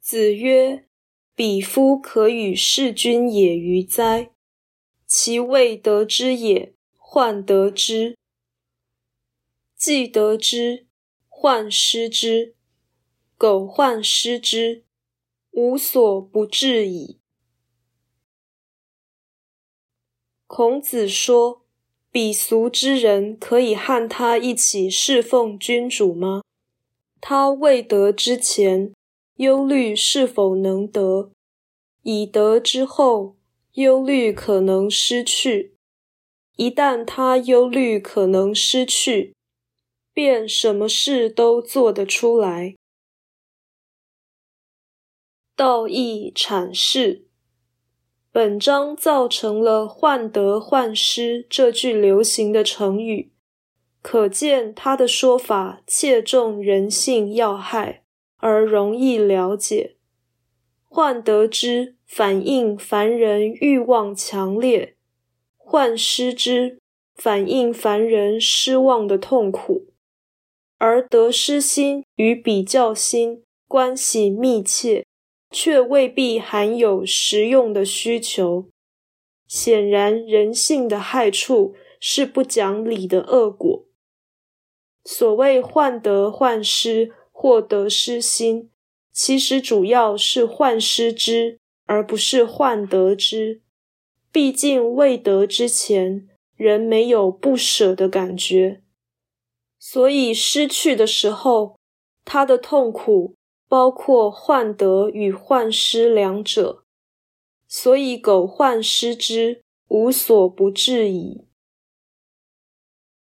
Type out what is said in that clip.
子曰：“彼夫可与事君也于哉？其未得之也，患得之；既得之，患失之。苟患失之，无所不至矣。”孔子说：“鄙俗之人可以和他一起侍奉君主吗？他未得之前，忧虑是否能得；以得之后，忧虑可能失去。一旦他忧虑可能失去，便什么事都做得出来。”道义阐释。本章造成了“患得患失”这句流行的成语，可见他的说法切中人性要害，而容易了解。患得之反映凡人欲望强烈，患失之反映凡人失望的痛苦，而得失心与比较心关系密切。却未必含有实用的需求。显然，人性的害处是不讲理的恶果。所谓患得患失获得失心，其实主要是患失之，而不是患得之。毕竟未得之前，人没有不舍的感觉，所以失去的时候，他的痛苦。包括患得与患失两者，所以苟患失之，无所不至矣。